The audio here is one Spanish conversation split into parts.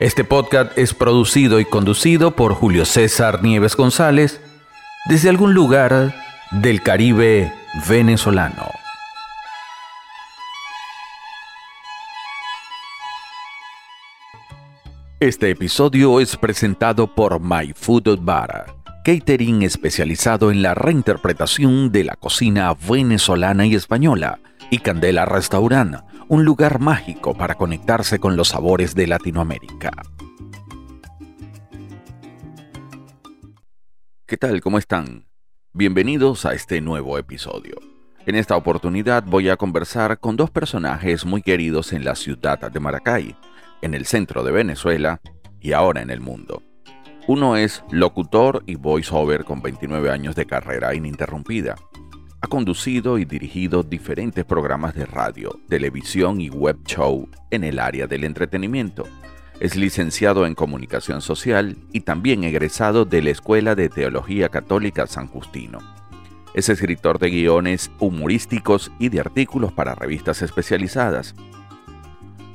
este podcast es producido y conducido por Julio César Nieves González desde algún lugar del Caribe venezolano. Este episodio es presentado por My Food Bar, catering especializado en la reinterpretación de la cocina venezolana y española, y Candela Restaurant un lugar mágico para conectarse con los sabores de Latinoamérica. ¿Qué tal? ¿Cómo están? Bienvenidos a este nuevo episodio. En esta oportunidad voy a conversar con dos personajes muy queridos en la ciudad de Maracay, en el centro de Venezuela y ahora en el mundo. Uno es locutor y voiceover con 29 años de carrera ininterrumpida ha conducido y dirigido diferentes programas de radio, televisión y web show en el área del entretenimiento. Es licenciado en Comunicación Social y también egresado de la Escuela de Teología Católica San Justino. Es escritor de guiones humorísticos y de artículos para revistas especializadas.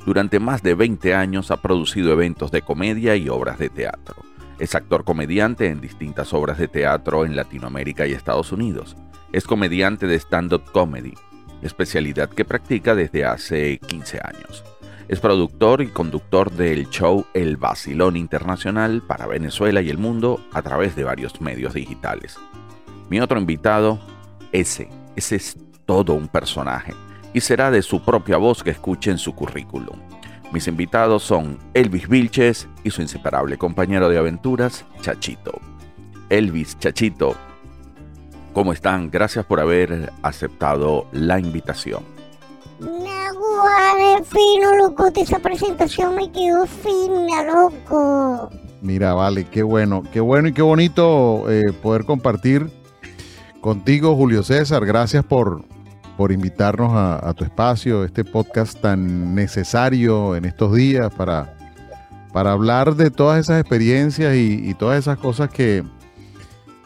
Durante más de 20 años ha producido eventos de comedia y obras de teatro. Es actor comediante en distintas obras de teatro en Latinoamérica y Estados Unidos. Es comediante de stand-up comedy, especialidad que practica desde hace 15 años. Es productor y conductor del show El Basilón Internacional para Venezuela y el mundo a través de varios medios digitales. Mi otro invitado, ese, ese es todo un personaje y será de su propia voz que escuchen su currículum. Mis invitados son Elvis Vilches y su inseparable compañero de aventuras, Chachito. Elvis, Chachito, ¿Cómo están? Gracias por haber aceptado la invitación. Naguará, fino, loco, esa presentación me quedó fina, loco. Mira, vale, qué bueno, qué bueno y qué bonito eh, poder compartir contigo, Julio César. Gracias por, por invitarnos a, tu espacio, este podcast tan necesario en estos días para, para hablar de todas esas experiencias y todas esas cosas que,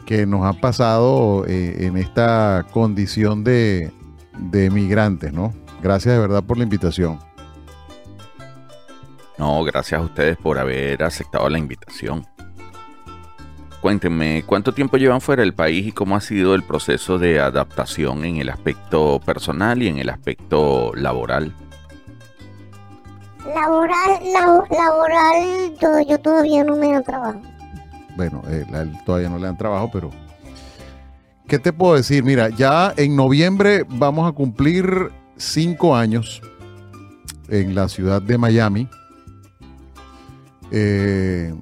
que nos ha pasado eh, en esta condición de, de migrantes, ¿no? Gracias de verdad por la invitación. No, gracias a ustedes por haber aceptado la invitación. Cuéntenme, ¿cuánto tiempo llevan fuera del país y cómo ha sido el proceso de adaptación en el aspecto personal y en el aspecto laboral? Laboral, laboral, yo todavía no me he trabajo bueno, eh, todavía no le dan trabajo, pero ¿qué te puedo decir? Mira, ya en noviembre vamos a cumplir cinco años en la ciudad de Miami. Eh,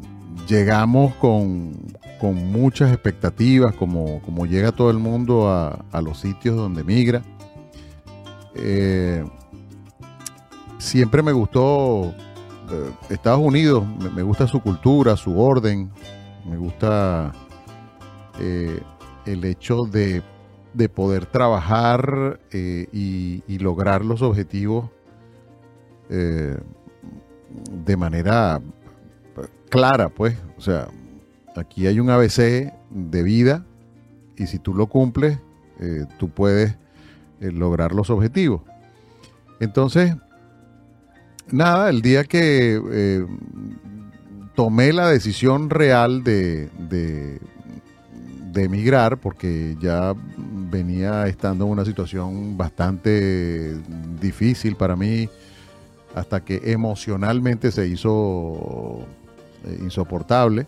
llegamos con, muchas expectativas, como, como, llega todo el mundo a, los sitios donde migra. Eh, siempre me gustó Estados Unidos, me, gusta su cultura, su orden, me gusta eh, el hecho de, poder trabajar eh, y, lograr los objetivos eh, de manera clara, pues. O sea, aquí hay un ABC de vida y si tú lo cumples, tú puedes lograr los objetivos. Entonces, nada, el día que tomé la decisión real de, de, emigrar porque ya venía estando en una situación bastante difícil para mí hasta que emocionalmente se hizo eh, insoportable.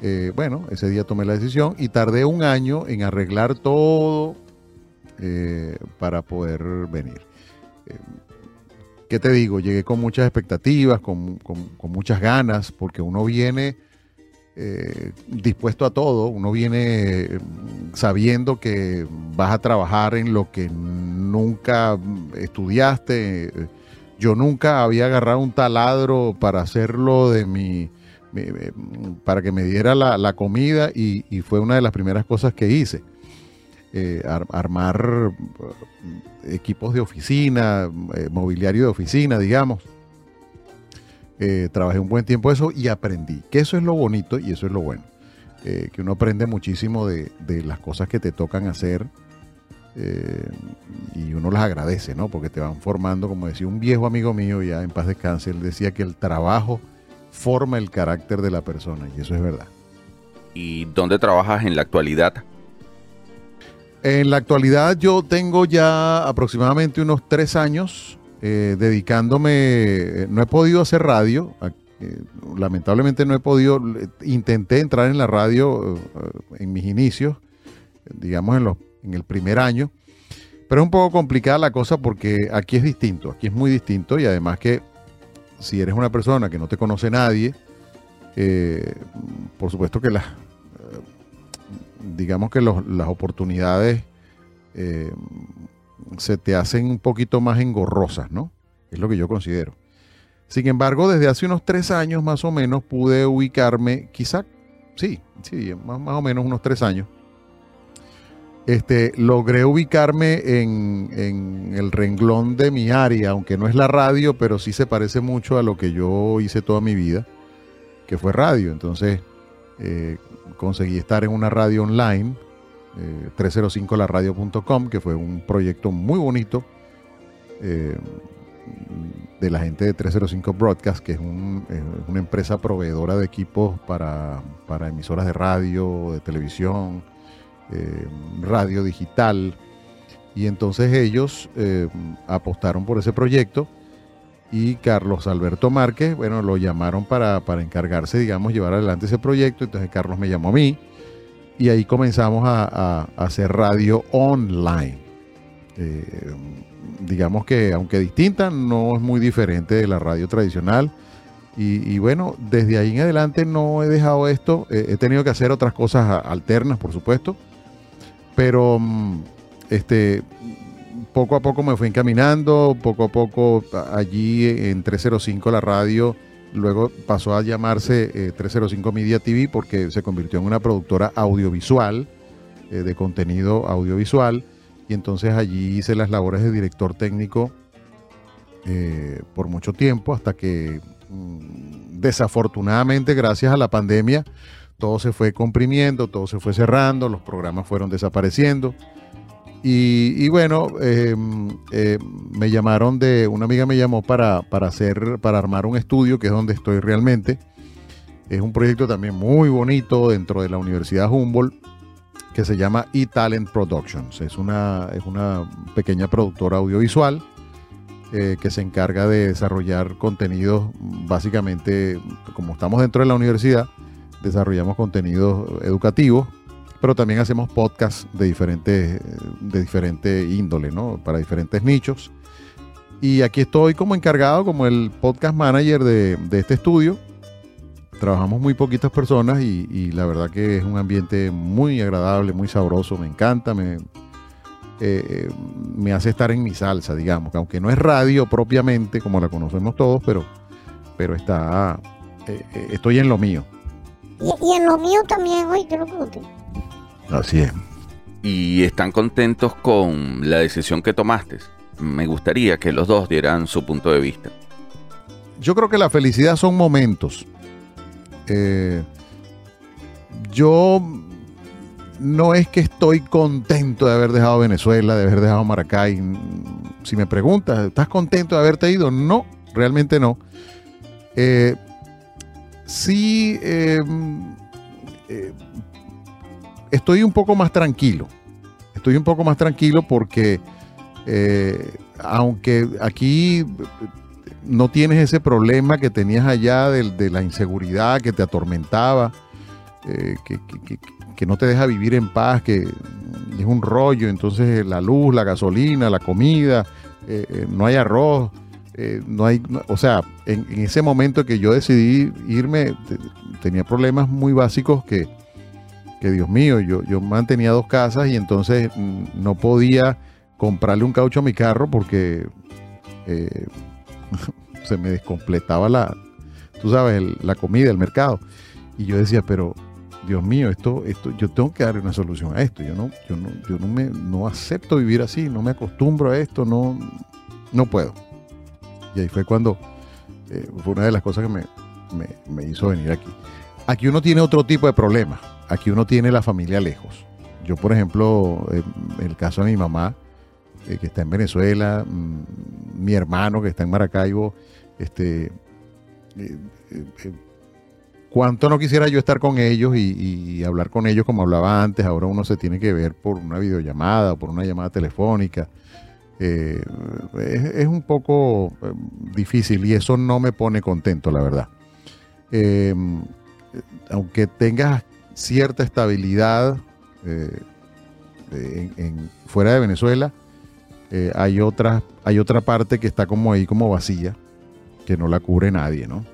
Eh, bueno, ese día tomé la decisión y tardé un año en arreglar todo eh, para poder venir. ¿Qué te digo? Llegué con muchas expectativas, con, muchas ganas, porque uno viene eh, dispuesto a todo, uno viene mm, sabiendo que vas a trabajar en lo que nunca Estudiaste. Yo nunca había agarrado un taladro para hacerlo de mi, para que me diera la, comida y, fue una de las primeras cosas que hice. Eh, armar eh, equipos de oficina, mobiliario de oficina, digamos. trabajé un buen tiempo eso y aprendí, que eso es lo bonito y eso es lo bueno, que uno aprende muchísimo de, de las cosas que te tocan hacer eh, y uno las agradece, ¿no? Porque te van formando, como decía un viejo amigo mío, ya en paz descanse, él decía que el trabajo forma el carácter de la persona, y eso es verdad. ¿Y dónde trabajas en la actualidad? En la actualidad yo tengo ya aproximadamente unos tres años eh, dedicándome, eh, no he podido hacer radio, lamentablemente no he podido, intenté entrar en la radio en mis inicios, digamos en los en el primer año. Pero es un poco complicada la cosa porque aquí es distinto, aquí es muy distinto y además que si eres una persona que no te conoce nadie, eh, por supuesto que las, eh, digamos que las oportunidades eh, se te hacen un poquito más engorrosas, ¿no? Es lo que yo considero. Sin embargo, desde hace unos tres años más o menos pude ubicarme, quizá, sí, sí, más, más o menos unos tres años, este, logré ubicarme en, el renglón de mi área, aunque no es la radio, pero sí se parece mucho a lo que yo hice toda mi vida, que fue radio. Entonces, eh, conseguí estar en una radio online, 305laradio.com, eh, que fue un proyecto muy bonito eh, de la gente de 305 Broadcast, que es, una empresa proveedora de equipos para, para emisoras de radio, de televisión eh, radio digital. Y entonces ellos eh, apostaron por ese proyecto y Carlos Alberto Márquez, bueno, lo llamaron para, encargarse, digamos, llevar adelante ese proyecto. Entonces Carlos me llamó a mí y ahí comenzamos a, hacer radio online. Eh, digamos que aunque distinta, no es muy diferente de la radio tradicional. Y, bueno, desde ahí en adelante no he dejado esto. he tenido que hacer otras cosas alternas, por supuesto. Pero mm, este, poco a poco me fui encaminando, poco a poco allí en 305 la radio, luego pasó a llamarse 305 eh, Media TV porque se convirtió en una productora audiovisual, eh, de contenido audiovisual, y entonces allí hice las labores de director técnico eh, por mucho tiempo, hasta que mm, desafortunadamente, gracias a la pandemia, todo se fue comprimiendo, todo se fue cerrando, los programas fueron desapareciendo. Y, bueno, em, em, me llamaron de, una amiga me llamó para, para, hacer, para armar un estudio, que es donde estoy realmente. Es un proyecto también muy bonito dentro de la Universidad Humboldt, que se llama eTalent Productions. Es una, es una pequeña productora audiovisual eh, que se encarga de desarrollar contenidos, básicamente, como estamos dentro de la universidad, desarrollamos contenidos educativos, pero también hacemos podcasts de diferentes, de diferente índole, ¿no? Para diferentes nichos. Y aquí estoy como encargado, como el podcast manager de, este estudio. Trabajamos muy poquitas personas y, la verdad que es un ambiente muy agradable, muy sabroso, me encanta, me, eh, me hace estar en mi salsa, digamos, que aunque no es radio propiamente como la conocemos todos, pero, pero está, eh, eh, estoy en lo mío. Y, en lo mío también, hoy te lo Así es. ¿Y están contentos con la decisión que tomaste? Me gustaría que los dos dieran su punto de vista. Yo creo que la felicidad son momentos. Eh, yo no es que estoy contento de haber dejado Venezuela, de haber dejado Maracay. Si me preguntas, ¿estás contento de haberte ido? No, realmente no. Eh, sí eh, estoy un poco más tranquilo. Estoy un poco más tranquilo porque eh, aunque aquí no tienes ese problema que tenías allá de, la inseguridad que te atormentaba, eh, que, no te deja vivir en paz, que es un rollo, entonces la luz, la gasolina, la comida, no hay arroz, eh, no hay, o sea, en, ese momento que yo decidí irme, tenía problemas muy básicos que, Dios mío, yo, yo mantenía dos casas y entonces mm, no podía comprarle un caucho a mi carro porque eh, se me descompletaba la, tú sabes, la comida, el mercado. Y yo decía, pero Dios mío, esto, esto, yo tengo que darle una solución a esto. Yo no, yo no, yo no me, no acepto vivir así, no me acostumbro a esto, no, no puedo. Y ahí fue cuando eh, fue una de las cosas que me, me, hizo venir aquí. Aquí uno tiene otro tipo de problema. Aquí uno tiene la familia lejos. Yo, por ejemplo, en el caso de mi mamá, eh, que está en Venezuela, mm, mi hermano que está en Maracaibo, este, eh, cuánto no quisiera yo estar con ellos y, hablar con ellos como hablaba antes. Ahora uno se tiene que ver por una videollamada o por una llamada telefónica. Eh, es, un poco eh, difícil y eso no me pone contento, la verdad. Aunque tengas cierta estabilidad eh, en, fuera de Venezuela, hay, otra, hay otra parte que está como ahí, como vacía, que no la cubre nadie, ¿no?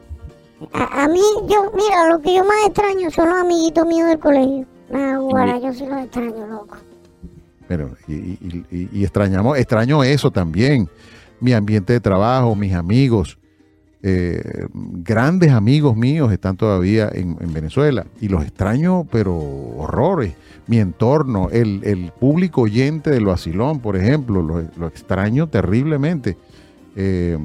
A, mí, yo, mira, lo que yo más extraño son los amiguitos míos del colegio. Ahora yo sí los extraño, loco. Pero, y, extrañamos, extraño eso también. Mi ambiente de trabajo, mis amigos, eh, grandes amigos míos están todavía en, Venezuela y los extraño, pero horrores. Mi entorno, el, público oyente del vacilón, por ejemplo, lo, extraño terriblemente. Eh,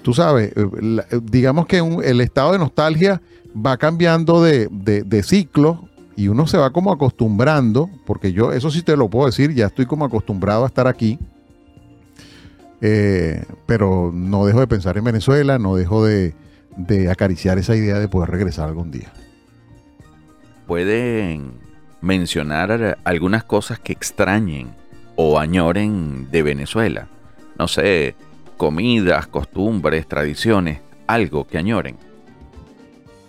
tú sabes, eh, eh, digamos que el estado de nostalgia va cambiando de, ciclo y uno se va como acostumbrando, porque yo, eso sí te lo puedo decir, ya estoy como acostumbrado a estar aquí, eh, pero no dejo de pensar en Venezuela, no dejo de, de acariciar esa idea de poder regresar algún día. ¿Pueden mencionar algunas cosas que extrañen o añoren de Venezuela? No sé, comidas, costumbres, tradiciones, algo que añoren.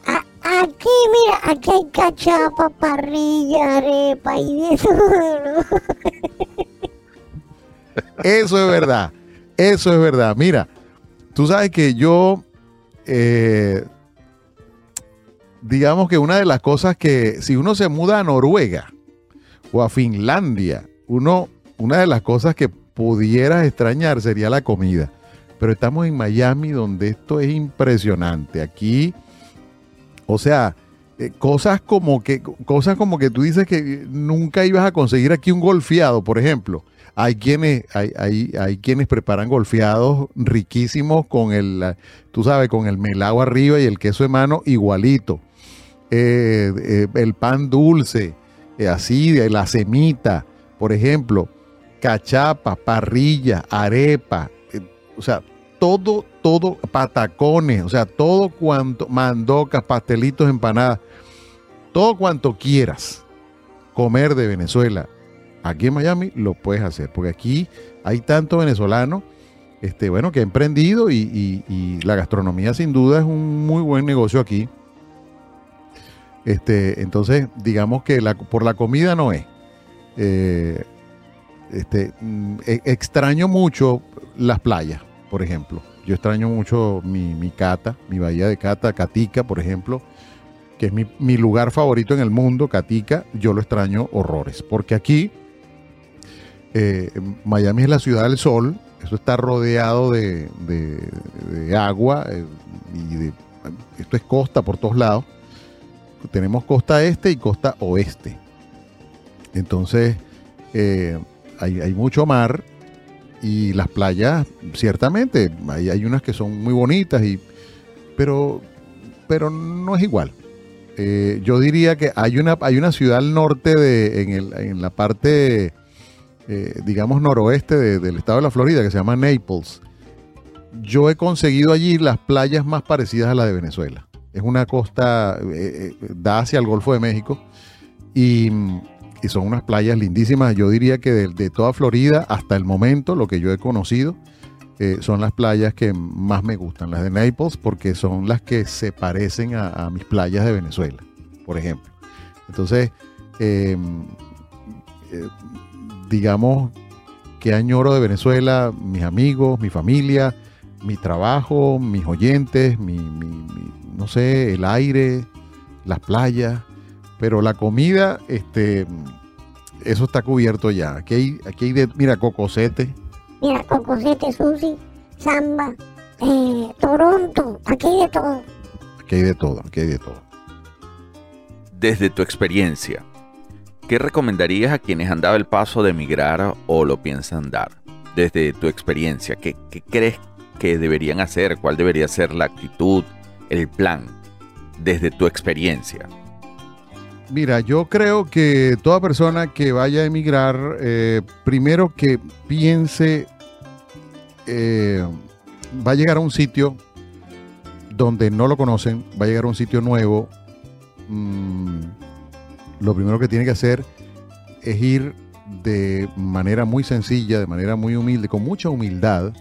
Aquí, mira, aquí hay cachapa, parrilla, arepa y eso. Eso es verdad, eso es verdad. Mira, tú sabes que yo, eh, digamos que una de las cosas que, si uno se muda a Noruega o a Finlandia, uno, una de las cosas que pudieras extrañar sería la comida. Pero estamos en Miami donde esto es impresionante. Aquí, o sea, eh, cosas como que cosas como que tú dices que nunca ibas a conseguir aquí un golfeado, por ejemplo. Hay quienes, hay, hay, hay quienes preparan golfeados riquísimos con el, tú sabes, con el melado arriba y el queso de mano igualito. Eh, eh, el pan dulce, así, de la semita, por ejemplo cachapa, parrilla, arepa, eh, o sea, todo, todo, patacones, o sea, todo cuanto, mandocas, pastelitos, empanadas, todo cuanto quieras comer de Venezuela, aquí en Miami lo puedes hacer, porque aquí hay tanto venezolano, este, bueno, que ha emprendido y, la gastronomía sin duda es un muy buen negocio aquí. Este, entonces, digamos que por la comida no es. Eh, este, mm, e, extraño mucho las playas, por ejemplo. Yo extraño mucho mi, Cata, mi bahía de Cata, Catica, por ejemplo, que es mi, lugar favorito en el mundo, Catica. Yo lo extraño horrores, porque aquí eh, Miami es la ciudad del sol, eso está rodeado de, agua eh, y esto es costa por todos lados. Tenemos costa este y costa oeste. Entonces, eh, hay, mucho mar y las playas, ciertamente, hay, unas que son muy bonitas, y, pero, pero no es igual. Yo diría que hay una, hay una ciudad al norte, de, en, el, en la parte, eh, digamos, noroeste del estado de la Florida, que se llama Naples. Yo he conseguido allí las playas más parecidas a las de Venezuela. Es una costa, eh, da hacia el Golfo de México. Y y son unas playas lindísimas. Yo diría que de, toda Florida hasta el momento, lo que yo he conocido, eh, son las playas que más me gustan, las de Naples, porque son las que se parecen a, mis playas de Venezuela, por ejemplo. Entonces, eh, digamos que añoro de Venezuela, mis amigos, mi familia, mi trabajo, mis oyentes, mi, no sé, el aire, las playas, pero la comida, este, eso está cubierto ya. Aquí hay, aquí hay de, mira, cocosete. Mira, cocosete, sushi, samba. Eh, Toronto, aquí hay de todo. Aquí hay de todo, aquí hay de todo. Desde tu experiencia, ¿qué recomendarías a quienes han dado el paso de emigrar o lo piensan dar? Desde tu experiencia, ¿qué, crees que deberían hacer? ¿Cuál debería ser la actitud, el plan? Desde tu experiencia. Mira, yo creo que toda persona que vaya a emigrar, eh, primero que piense, eh, va a llegar a un sitio donde no lo conocen, va a llegar a un sitio nuevo. mm, lo primero que tiene que hacer es ir de manera muy sencilla, de manera muy humilde, con mucha humildad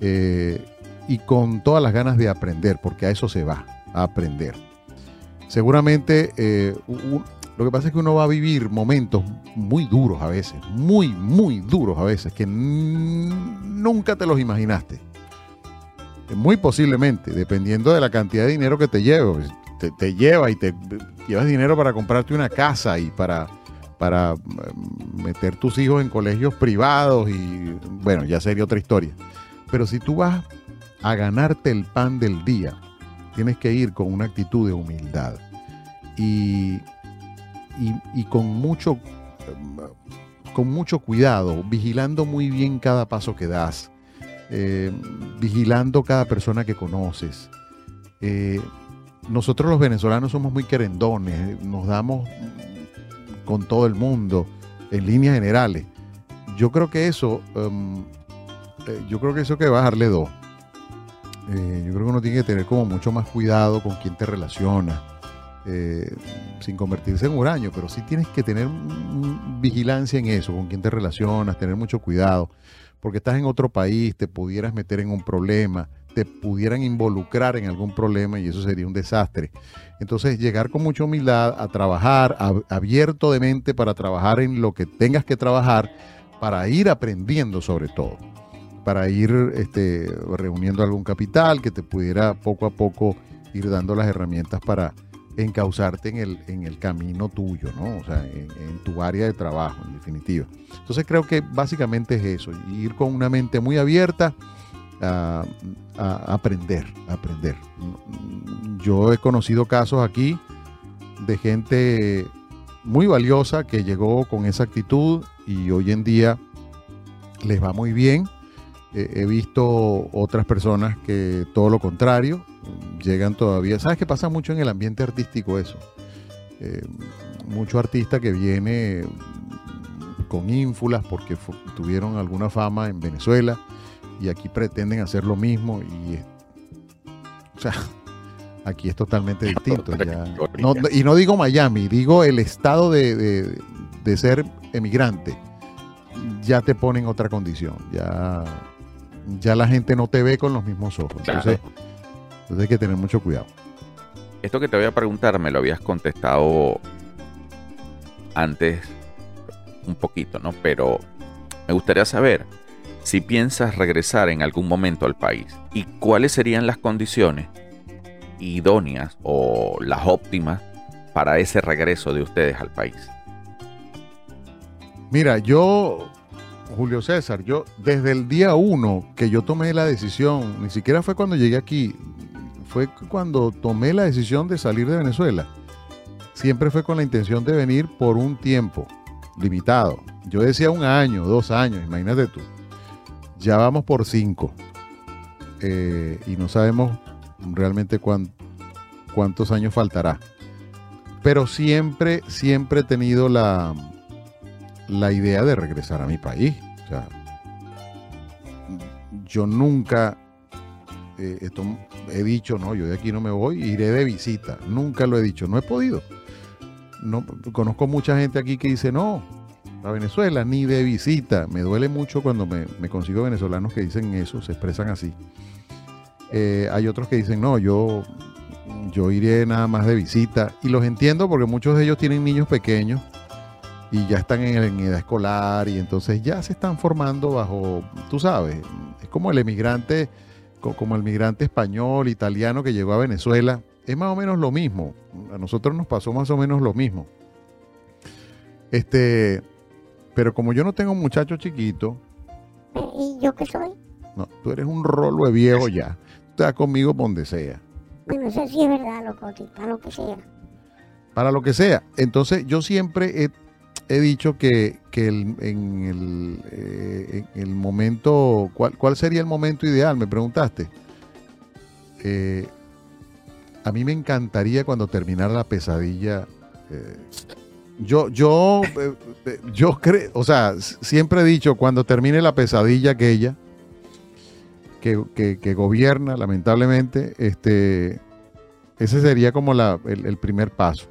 eh, y con todas las ganas de aprender, porque a eso se va, a aprender seguramente eh, lo que pasa es que uno va a vivir momentos muy duros a veces, muy, muy duros a veces, que nunca te los imaginaste. Muy posiblemente, dependiendo de la cantidad de dinero que te lleve. pues, Te, te lleva y te llevas dinero para comprarte una casa y para, para mm, meter tus hijos en colegios privados y bueno, ya sería otra historia. Pero si tú vas a ganarte el pan del día, tienes que ir con una actitud de humildad y, y- y con mucho eh, con mucho cuidado, vigilando muy bien cada paso que das, eh, vigilando cada persona que conoces. Eh, nosotros los venezolanos somos muy querendones, nos damos con todo el mundo en líneas generales. Yo creo que eso, em, eh, yo creo que eso que bajarle dos. Eh, yo creo que uno tiene que tener como mucho más cuidado con quién te relaciona, eh, sin convertirse en huraño, pero sí tienes que tener vigilancia en eso, con quién te relacionas, tener mucho cuidado, porque estás en otro país, te pudieras meter en un problema, te pudieran involucrar en algún problema y eso sería un desastre. Entonces, llegar con mucha humildad a trabajar, ab- abierto de mente para trabajar en lo que tengas que trabajar, para ir aprendiendo sobre todo para ir este, reuniendo algún capital que te pudiera poco a poco ir dando las herramientas para encauzarte en el, en el camino tuyo, ¿no? O sea, en tu área de trabajo, en definitiva. Entonces creo que básicamente es eso, ir con una mente muy abierta a, aprender, aprender. Yo he conocido casos aquí de gente muy valiosa que llegó con esa actitud y hoy en día les va muy bien he visto otras personas que todo lo contrario, llegan todavía. ¿Sabes qué pasa mucho en el ambiente artístico eso? Eh, mucho artista que viene con ínfulas porque tuvieron alguna fama en Venezuela y aquí pretenden hacer lo mismo y o sea, aquí es totalmente distinto. Ya. categoría. No, no- y no digo Miami, digo el estado de, de- de ser emigrante. Ya te ponen otra condición. Ya, ya la gente no te ve con los mismos ojos. Claro. Entonces, entonces hay que tener mucho cuidado. Esto que te voy a preguntar me lo habías contestado antes un poquito, ¿no? Pero me gustaría saber si piensas regresar en algún momento al país y cuáles serían las condiciones idóneas o las óptimas para ese regreso de ustedes al país. Mira, yo, Julio César, yo desde el día uno que yo tomé la decisión, ni siquiera fue cuando llegué aquí, fue cuando tomé la decisión de salir de Venezuela. Siempre fue con la intención de venir por un tiempo limitado. Yo decía un año, dos años, imagínate tú. Ya vamos por cinco. Eh, y no sabemos realmente cuán- cuántos años faltará. Pero siempre, siempre he tenido la, la idea de regresar a mi país. O sea, yo nunca eh, esto he dicho, no, yo de aquí no me voy, iré de visita. Nunca lo he dicho, no he podido. No, conozco mucha gente aquí que dice, no, a Venezuela ni de visita. Me duele mucho cuando me, consigo venezolanos que dicen eso, se expresan así. Eh, hay otros que dicen, no, yo, yo iré nada más de visita. Y los entiendo porque muchos de ellos tienen niños pequeños y ya están en, en edad escolar y entonces ya se están formando bajo, tú sabes, es como el emigrante, co- como el migrante español, italiano que llegó a Venezuela, es más o menos lo mismo. A nosotros nos pasó más o menos lo mismo. Este, pero como yo no tengo un muchacho chiquito, ¿Y yo qué soy? No, tú eres un rolo de viejo ya. Estás conmigo donde sea. Bueno, eso sí es verdad, Locoti, para lo que sea. Para lo que sea. Entonces, yo siempre he, he dicho que, que el- en, el, eh, en el momento, ¿cuál, ¿cuál sería el momento ideal? Me preguntaste. Eh, a mí me encantaría cuando terminara la pesadilla. eh, yo, yo, eh, eh, yo creo, o sea, siempre he dicho, cuando termine la pesadilla aquella, que, que- que gobierna, lamentablemente, este, ese sería como la- el, el primer paso.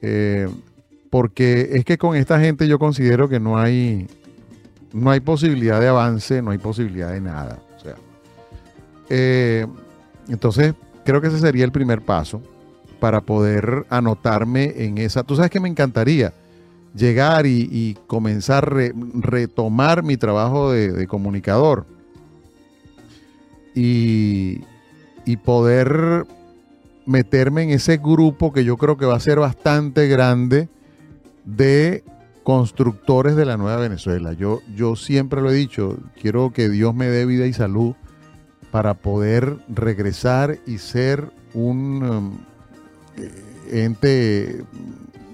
Eh, porque es que con esta gente yo considero que no hay, no hay posibilidad de avance, no hay posibilidad de nada. O sea, eh, entonces, creo que ese sería el primer paso para poder anotarme en esa. Tú sabes que me encantaría llegar y, comenzar a re- retomar mi trabajo de, comunicador y, y poder meterme en ese grupo que yo creo que va a ser bastante grande de constructores de la nueva Venezuela. Yo, yo siempre lo he dicho, quiero que Dios me dé vida y salud para poder regresar y ser un um, ente,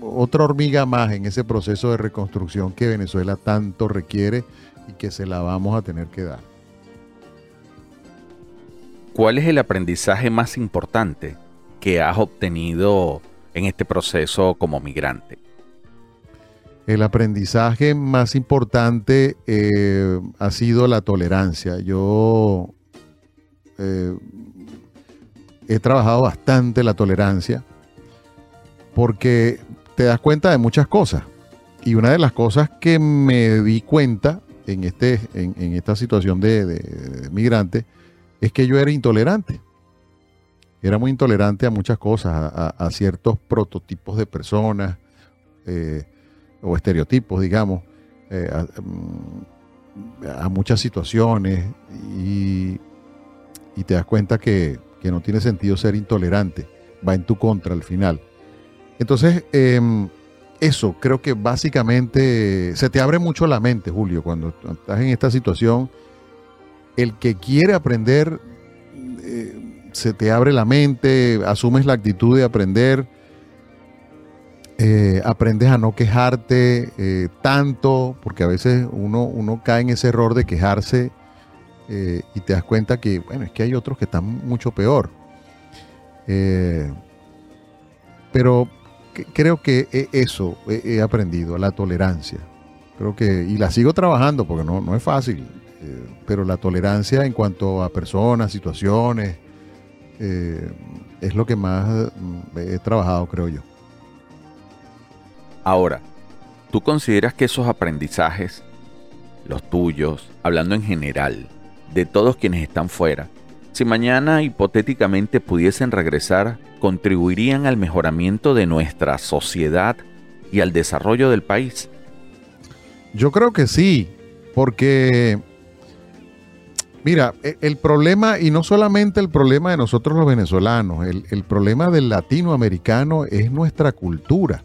otra hormiga más en ese proceso de reconstrucción que Venezuela tanto requiere y que se la vamos a tener que dar. ¿Cuál es el aprendizaje más importante que has obtenido en este proceso como migrante? El aprendizaje más importante eh, ha sido la tolerancia. Yo eh, he trabajado bastante la tolerancia porque te das cuenta de muchas cosas. Y una de las cosas que me di cuenta en, este, en, esta situación de, migrante es que yo era intolerante. Era muy intolerante a muchas cosas, a, ciertos prototipos de personas. eh, o estereotipos, digamos, eh, a, mm, a muchas situaciones y, te das cuenta que no tiene sentido ser intolerante, va en tu contra al final. Entonces, em, eso creo que básicamente se te abre mucho la mente, Julio, cuando estás en esta situación. El que quiere aprender, eh, se te abre la mente, asumes la actitud de aprender eh, aprendes a no quejarte eh, tanto, porque a veces uno, uno cae en ese error de quejarse y te das cuenta que, bueno, es que hay otros que están mucho peor. Pero creo que e- eso he, he aprendido, la tolerancia. Creo que, y la sigo trabajando porque no, no es fácil, eh, pero la tolerancia en cuanto a personas, situaciones, eh, es lo que más mm, he trabajado, creo yo. Ahora, ¿tú consideras que esos aprendizajes, los tuyos, hablando en general, de todos quienes están fuera, si mañana hipotéticamente pudiesen regresar, contribuirían al mejoramiento de nuestra sociedad y al desarrollo del país? Yo creo que sí, porque, mira, e- el problema, y no solamente el problema de nosotros los venezolanos, el, el problema del latinoamericano es nuestra cultura.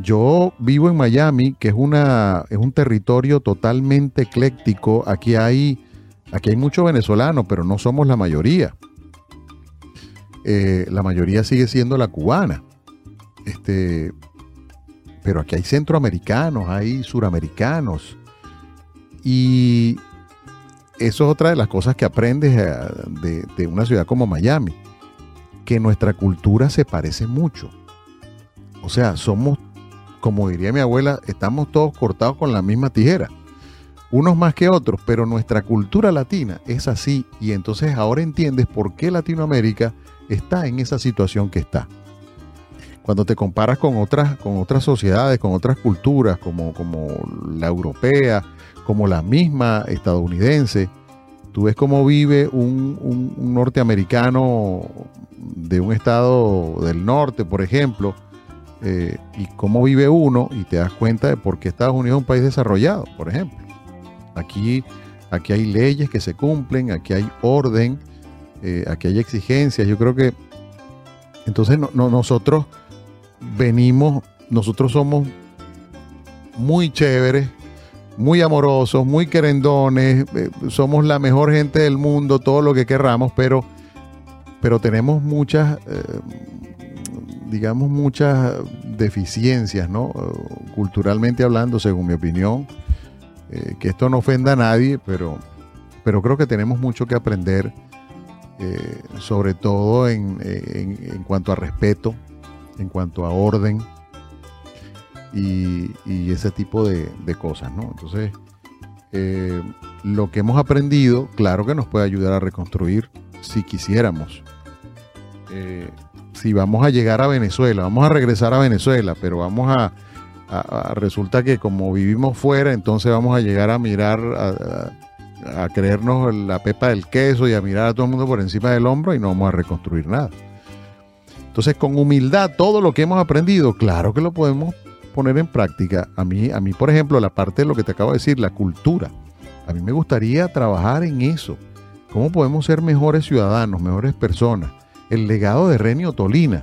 Yo vivo en Miami, que es, una, es un territorio totalmente ecléctico. Aquí hay, aquí hay mucho venezolano, pero no somos la mayoría. Eh, la mayoría sigue siendo la cubana. Este, pero aquí hay centroamericanos, hay suramericanos. Y eso es otra de las cosas que aprendes eh, de, de una ciudad como Miami, que nuestra cultura se parece mucho. O sea, somos, como diría mi abuela, estamos todos cortados con la misma tijera. Unos más que otros, pero nuestra cultura latina es así y entonces ahora entiendes por qué Latinoamérica está en esa situación que está cuando te comparas con otras, con otras sociedades, con otras culturas, como, como la europea, como la misma estadounidense, tú ves cómo vive un, un- norteamericano de un estado del norte, por ejemplo, eh, y cómo vive uno, y te das cuenta de por qué Estados Unidos es un país desarrollado, por ejemplo. Aquí, aquí hay leyes que se cumplen, aquí hay orden, eh, aquí hay exigencias. Yo creo que entonces no- no- nosotros venimos, nosotros somos muy chéveres, muy amorosos, muy querendones, eh, somos la mejor gente del mundo, todo lo que querramos, pero, pero tenemos muchas, eh, digamos, muchas deficiencias, ¿no? Culturalmente hablando, según mi opinión, eh, que esto no ofenda a nadie, pero, pero creo que tenemos mucho que aprender, sobre todo en, en cuanto a respeto, en cuanto a orden y, ese tipo de, cosas, ¿no? Entonces, eh, lo que hemos aprendido, claro que nos puede ayudar a reconstruir si quisiéramos. Eh, si vamos a llegar a Venezuela, vamos a regresar a Venezuela, pero vamos a, resulta que como vivimos fuera, entonces vamos a llegar a mirar, a, a, creernos la pepa del queso y a mirar a todo el mundo por encima del hombro y no vamos a reconstruir nada. Entonces, con humildad, todo lo que hemos aprendido, claro que lo podemos poner en práctica, a mí, a mí, por ejemplo, la parte de lo que te acabo de decir, la cultura, a mí me gustaría trabajar en eso. ¿Cómo podemos ser mejores ciudadanos, mejores personas? El legado de Renio Tolina,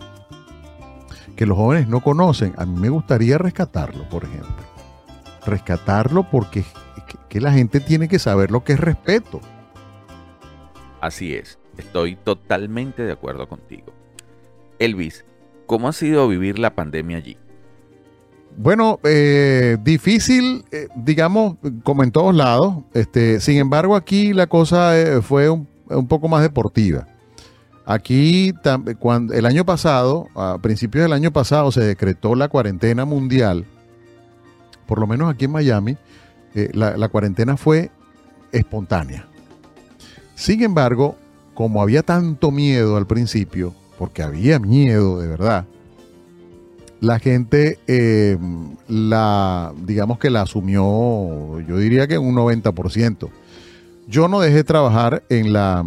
que los jóvenes no conocen, a mí me gustaría rescatarlo, por ejemplo. Rescatarlo porque que la gente tiene que saber lo que es respeto. Así es, estoy totalmente de acuerdo contigo. Elvis, ¿cómo ha sido vivir la pandemia allí? Bueno, eh, difícil, eh, digamos, como en todos lados. Este, sin embargo, aquí la cosa eh, fue un, poco más deportiva. Aquí, cuando, el año pasado, a principios del año pasado, se decretó la cuarentena mundial. Por lo menos aquí en Miami, la, la cuarentena fue espontánea. Sin embargo, como había tanto miedo al principio, porque había miedo de verdad, la gente eh, la, digamos que la asumió, yo diría que un 90%. Yo no dejé trabajar en la,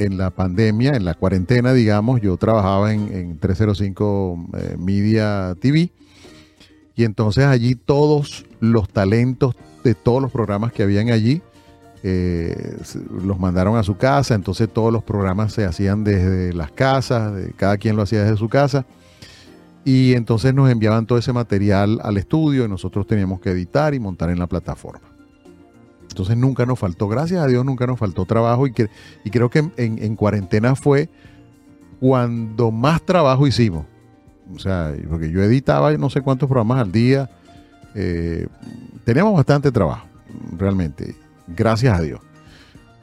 en la pandemia, en la cuarentena, digamos, yo trabajaba en, 305 eh, Media TV y entonces allí todos los talentos de todos los programas que habían allí eh, los mandaron a su casa, entonces todos los programas se hacían desde las casas, cada quien lo hacía desde su casa. Y entonces nos enviaban todo ese material al estudio y nosotros teníamos que editar y montar en la plataforma. Entonces nunca nos faltó, gracias a Dios, nunca nos faltó trabajo y, que, y creo que en, cuarentena fue cuando más trabajo hicimos. O sea, porque yo editaba no sé cuántos programas al día. Eh, teníamos bastante trabajo, realmente, gracias a Dios.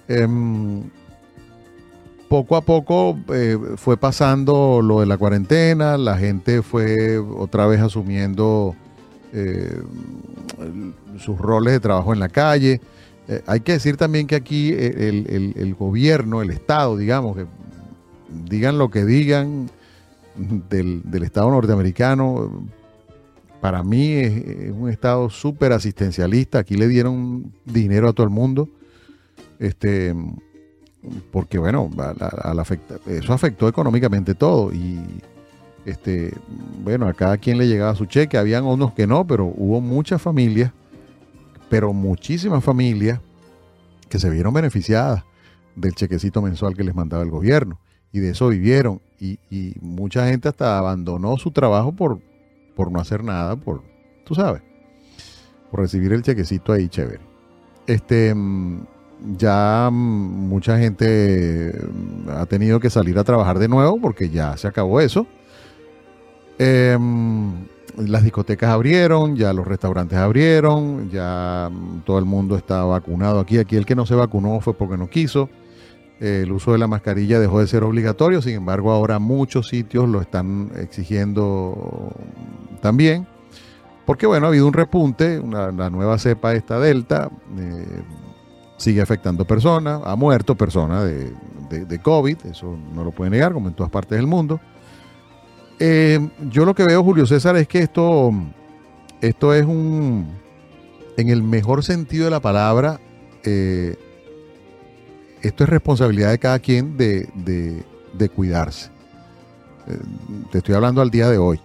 Em, poco a poco eh, fue pasando lo de la cuarentena, la gente fue otra vez asumiendo eh, sus roles de trabajo en la calle. Eh, hay que decir también que aquí el, gobierno, el Estado, digamos, que digan lo que digan del, Estado norteamericano, para mí es, un Estado súper asistencialista. Aquí le dieron dinero a todo el mundo. Este, porque bueno, eso afectó económicamente todo y este, bueno, a cada quien le llegaba su cheque, habían unos que no, pero hubo muchas familias, pero muchísimas familias que se vieron beneficiadas del chequecito mensual que les mandaba el gobierno y de eso vivieron y, mucha gente hasta abandonó su trabajo por, por no hacer nada, por, tú sabes, por recibir el chequecito ahí chévere. Este, mm, ya mm, mucha gente mm, ha tenido que salir a trabajar de nuevo porque ya se acabó eso. Em, las discotecas abrieron, ya los restaurantes abrieron, ya todo el mundo está vacunado aquí. Aquí el que no se vacunó fue porque no quiso. el uso de la mascarilla dejó de ser obligatorio, sin embargo ahora muchos sitios lo están exigiendo también. Porque bueno, ha habido un repunte, una, la nueva cepa esta Delta. Eh, sigue afectando personas, ha muerto personas de, COVID, eso no lo puede negar, como en todas partes del mundo. Eh, yo lo que veo, Julio César, es que esto, esto es un, en el mejor sentido de la palabra, eh, esto es responsabilidad de cada quien de, cuidarse. Eh, te estoy hablando al día de hoy.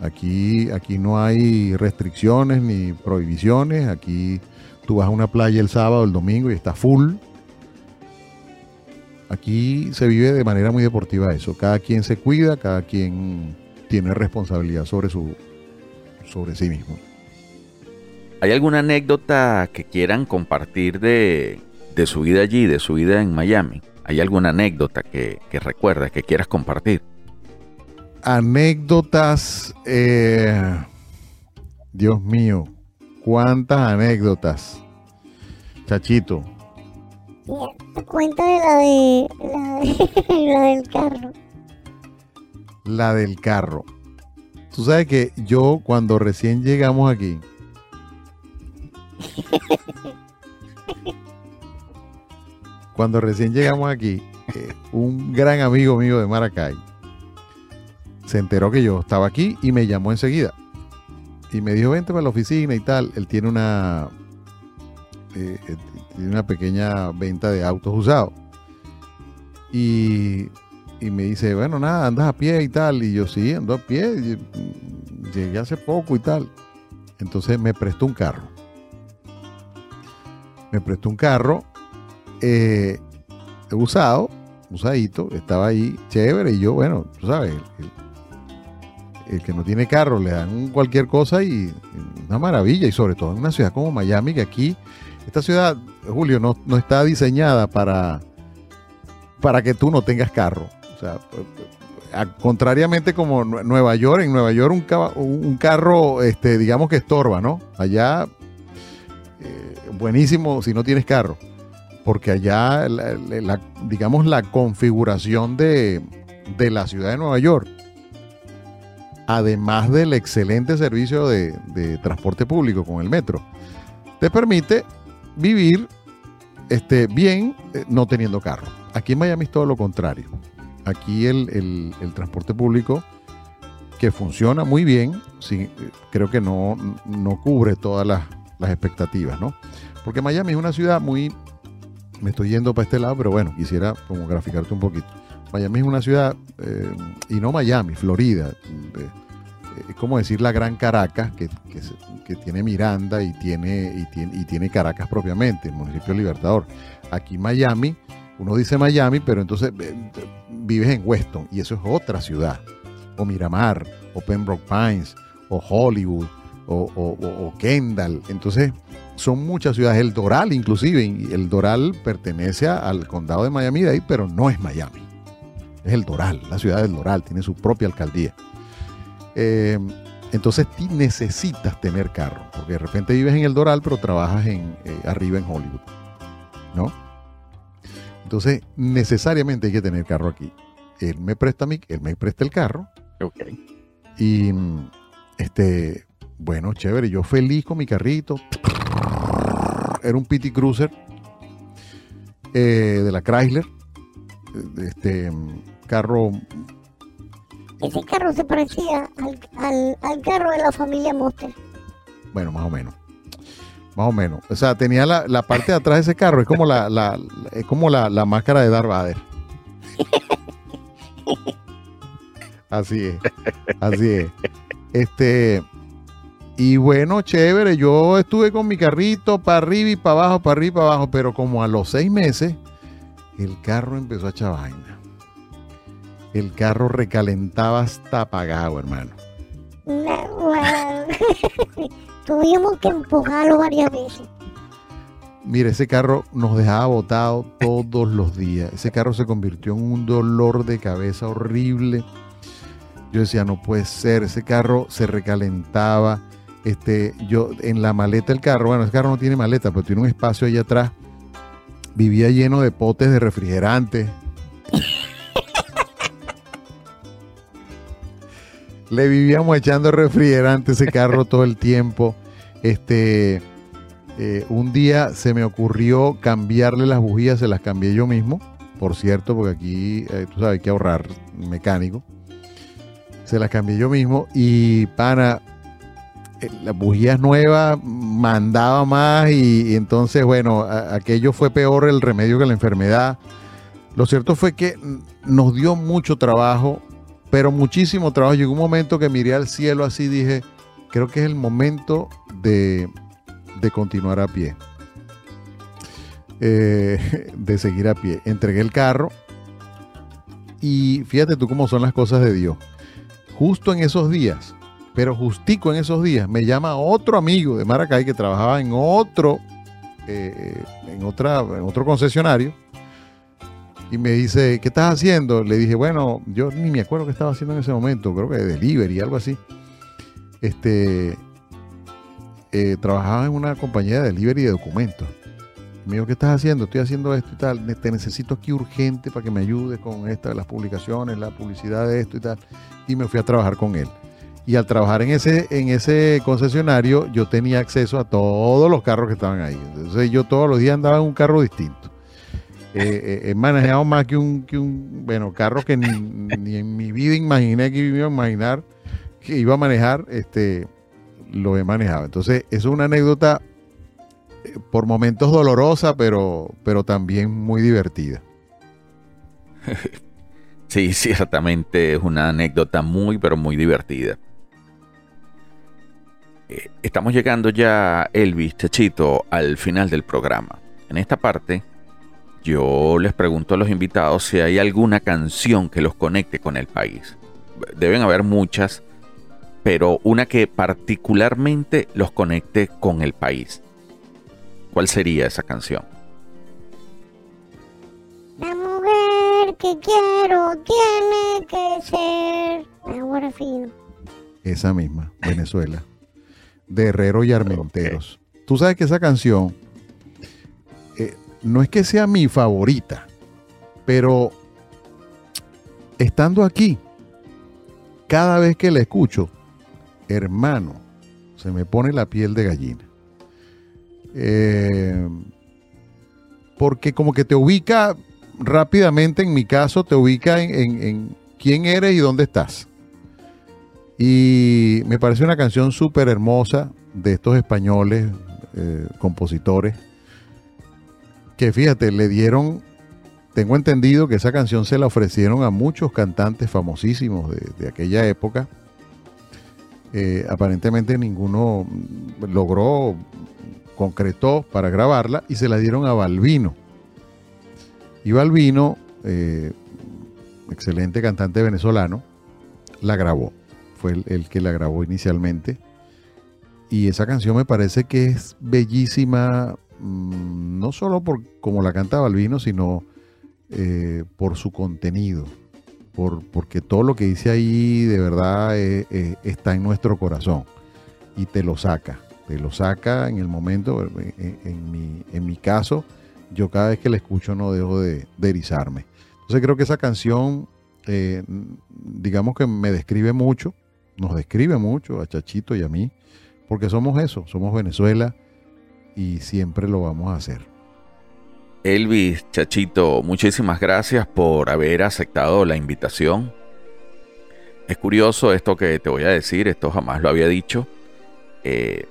Aquí, aquí no hay restricciones ni prohibiciones, aquí Tú vas a una playa el sábado, el domingo y está full. Aquí se vive de manera muy deportiva eso. Cada quien se cuida, cada quien tiene responsabilidad sobre, su, sobre sí mismo. ¿Hay alguna anécdota que quieran compartir de, de su vida allí, de su vida en Miami? ¿Hay alguna anécdota que, que recuerdas, que quieras compartir? Anécdotas, eh, Dios mío, cuántas anécdotas. Chachito, Cuenta de la de la, de, la del carro. la del carro. Tú sabes que yo cuando recién llegamos aquí, cuando recién llegamos aquí, eh, un gran amigo mío de Maracay se enteró que yo estaba aquí y me llamó enseguida. Y me dijo, vente para la oficina y tal. Él tiene una, eh, eh, tiene una pequeña venta de autos usados. Y, y me dice, bueno, nada, andas a pie y tal. Y yo, sí, ando a pie. mm, Llegué hace poco y tal. Entonces me prestó un carro. Me prestó un carro eh, usado, usadito, estaba ahí chévere. Y yo, bueno, tú sabes, el, el que no tiene carro le dan cualquier cosa y una maravilla. Y sobre todo en una ciudad como Miami, que aquí, esta ciudad, Julio, no, está diseñada para, para que tú no tengas carro. O sea, contrariamente como Nue- Nueva York, en Nueva York un, carro, este, digamos que estorba, ¿no? Allá, eh, buenísimo si no tienes carro, porque allá, la- digamos, la configuración de, de la ciudad de Nueva York, además del excelente servicio de, de transporte público con el metro, te permite vivir este, bien eh, no teniendo carro. Aquí en Miami es todo lo contrario. Aquí el, el- el transporte público que funciona muy bien, sí, eh, creo que no, no cubre todas las, las expectativas, ¿no? Porque Miami es una ciudad muy... Me estoy yendo para este lado, pero bueno, quisiera como graficarte un poquito. Miami es una ciudad, eh, y no Miami, Florida, eh, es como decir la Gran Caracas, que, que tiene Miranda y tiene, y, tiene, y tiene Caracas propiamente, el municipio Libertador. Aquí Miami, uno dice Miami, pero entonces eh, vives en Weston y eso es otra ciudad. O Miramar, o Pembroke Pines, o Hollywood, o, Kendall. Entonces son muchas ciudades. El Doral inclusive, el Doral pertenece al condado de Miami-Dade, pero no es Miami. Es el Doral, la ciudad del Doral, tiene su propia alcaldía. Eh, entonces necesitas tener carro, porque de repente vives en el Doral, pero trabajas en, eh, arriba en Hollywood, ¿no? Entonces, necesariamente hay que tener carro aquí. Él me presta mi, él me presta el carro Ok. y este, bueno, chévere, yo feliz con mi carrito. Era un PT Cruiser eh, de la Chrysler. Este mm, carro Ese carro se parecía al, al, carro de la familia Monster. Bueno, más o menos. Más o menos. O sea, tenía la, la parte de atrás de ese carro, es como la, la- la- es como la, la máscara de Darth Vader. Así es. Así es. Este. Y bueno, chévere. Yo estuve con mi carrito para arriba y para abajo, para arriba y para abajo. Pero como a los seis meses, el carro empezó a echar vaina. El carro recalentaba hasta apagado, hermano. Tuvimos que empujarlo varias veces. Mire, ese carro nos dejaba botado todos los días. Ese carro se convirtió en un dolor de cabeza horrible. Yo decía, no puede ser. Ese carro se recalentaba. Este, yo en la maleta del carro, bueno, ese carro no tiene maleta, pero tiene un espacio allá atrás. Vivía lleno de potes de refrigerante. Le vivíamos echando refrigerante ese carro todo el tiempo. Este, eh, un día se me ocurrió cambiarle las bujías, se las cambié yo mismo, por cierto, porque aquí eh, tú sabes hay que ahorrar mecánico. Se las cambié yo mismo y pana, eh, las bujías nuevas mandaba más y, entonces, bueno, aquello fue peor el remedio que la enfermedad. Lo cierto fue que nos dio mucho trabajo, pero muchísimo trabajo. Llegó un momento que miré al cielo así dije, creo que es el momento de, de continuar a pie. Eh, de seguir a pie. Entregué el carro y fíjate tú cómo son las cosas de Dios. Justo en esos días Pero justico en esos días me llama otro amigo de Maracay que trabajaba en otro, eh, en, otra, en otro concesionario y me dice, ¿qué estás haciendo? Le dije, bueno, yo ni me acuerdo qué estaba haciendo en ese momento, creo que de delivery, algo así. Este, eh, trabajaba en una compañía de delivery de documentos. Me dijo, ¿qué estás haciendo? Estoy haciendo esto y tal. Te necesito aquí urgente para que me ayudes con esta, las publicaciones, la publicidad de esto y tal. Y me fui a trabajar con él. Y al trabajar en ese, en ese concesionario, yo tenía acceso a todos los carros que estaban ahí. Entonces yo todos los días andaba en un carro distinto. Eh, eh, he manejado más que un, que un bueno, carro que ni, en mi vida imaginé que iba a imaginar que iba a manejar, este, lo he manejado. Entonces, es una anécdota eh, por momentos dolorosa, pero, pero también muy divertida. Sí, ciertamente es una anécdota muy, pero muy divertida. Estamos llegando ya, Elvis, Chachito, al final del programa. En esta parte yo les pregunto a los invitados si hay alguna canción que los conecte con el país. Deben haber muchas, pero una que particularmente los conecte con el país. ¿Cuál sería esa canción? La mujer que quiero tiene que ser ahora fino. Esa misma, Venezuela. De Herrero y Armenteros. Tú sabes que esa canción no es que sea mi favorita, pero estando aquí, cada vez que la escucho, hermano, se me pone la piel de gallina. Eh, porque como que te ubica rápidamente, en mi caso, te ubica en, quién eres y dónde estás. Y me parece una canción súper hermosa de estos españoles, eh, compositores, que fíjate, le dieron, tengo entendido que esa canción se la ofrecieron a muchos cantantes famosísimos de, aquella época. Eh, aparentemente ninguno logró, concretó para grabarla y se la dieron a Balbino. Y Balbino, eh, excelente cantante venezolano, la grabó. Fue el, el, que la grabó inicialmente. Y esa canción me parece que es bellísima, Mm, no solo por como la canta Balvino, sino eh, por su contenido, por, porque todo lo que dice ahí de verdad eh, eh, está en nuestro corazón y te lo saca, te lo saca en el momento, en, mi, en mi, caso, yo cada vez que la escucho no dejo de, de erizarme. Entonces creo que esa canción, digamos que me describe mucho, nos describe mucho a Chachito y a mí, porque somos eso, somos Venezuela y siempre lo vamos a hacer. Elvis, Chachito, muchísimas gracias por haber aceptado la invitación. Es curioso esto que te voy a decir, esto jamás lo había dicho. Eh,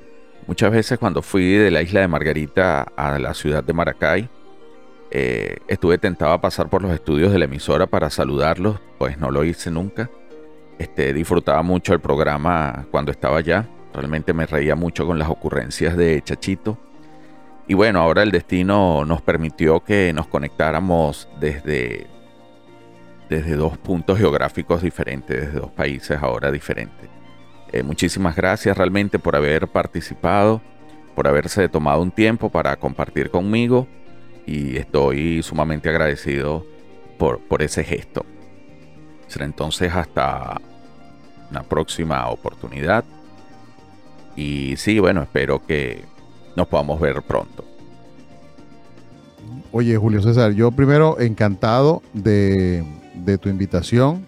muchas veces cuando fui de la isla de Margarita a la ciudad de Maracay, eh, estuve tentado a pasar por los estudios de la emisora para saludarlos, pues no lo hice nunca. Este, disfrutaba mucho el programa cuando estaba allá. Realmente me reía mucho con las ocurrencias de Chachito. Y bueno, ahora el destino nos permitió que nos conectáramos desde, desde dos puntos geográficos diferentes, desde dos países ahora diferentes. Eh, muchísimas gracias realmente por haber participado, por haberse tomado un tiempo para compartir conmigo y estoy sumamente agradecido por, por ese gesto. Será entonces hasta una próxima oportunidad. Y sí, bueno, espero que nos podamos ver pronto. Oye, Julio César, yo primero encantado de, tu invitación.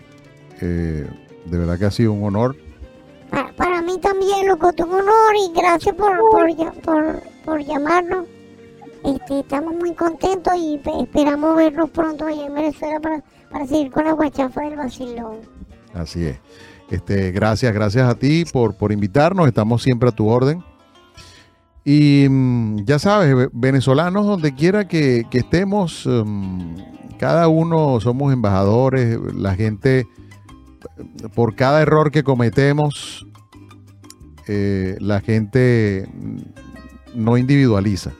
Eh, de verdad que ha sido un honor. Para, mí también, loco, un honor y gracias por, por, llamarnos. Este, estamos muy contentos y esperamos vernos pronto allá en Venezuela para, para seguir con la guachafa del vacilón. Así es. Este, gracias, gracias a ti por, por invitarnos. Estamos siempre a tu orden. Y mm, ya sabes, venezolanos, donde quiera que, estemos, mm, cada uno somos embajadores, la gente, por cada error que cometemos, eh, la gente no individualiza.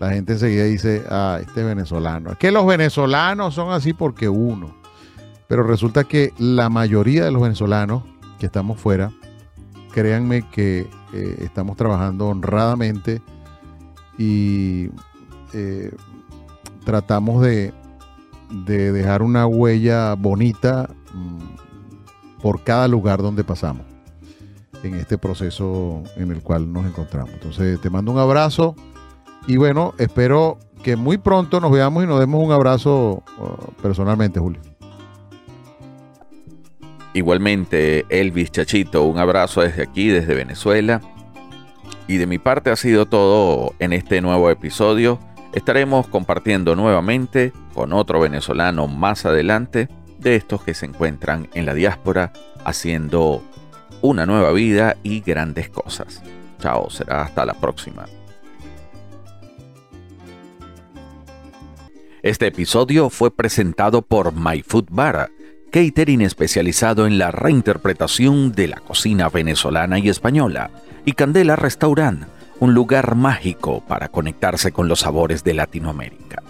La gente enseguida dice, ah, este es venezolano. Es que los venezolanos son así porque uno. Pero resulta que la mayoría de los venezolanos que estamos fuera créanme que eh, estamos trabajando honradamente y eh, tratamos de, de, dejar una huella bonita mm, por cada lugar donde pasamos en este proceso en el cual nos encontramos. Entonces te mando un abrazo y bueno, espero que muy pronto nos veamos y nos demos un abrazo uh, personalmente, Julio. Igualmente, Elvis Chachito, un abrazo desde aquí, desde Venezuela. Y de mi parte ha sido todo en este nuevo episodio. Estaremos compartiendo nuevamente con otro venezolano más adelante de estos que se encuentran en la diáspora haciendo una nueva vida y grandes cosas. Chao, será hasta la próxima. Este episodio fue presentado por My Food Bar, catering especializado en la reinterpretación de la cocina venezolana y española, y Candela Restaurant, un lugar mágico para conectarse con los sabores de Latinoamérica.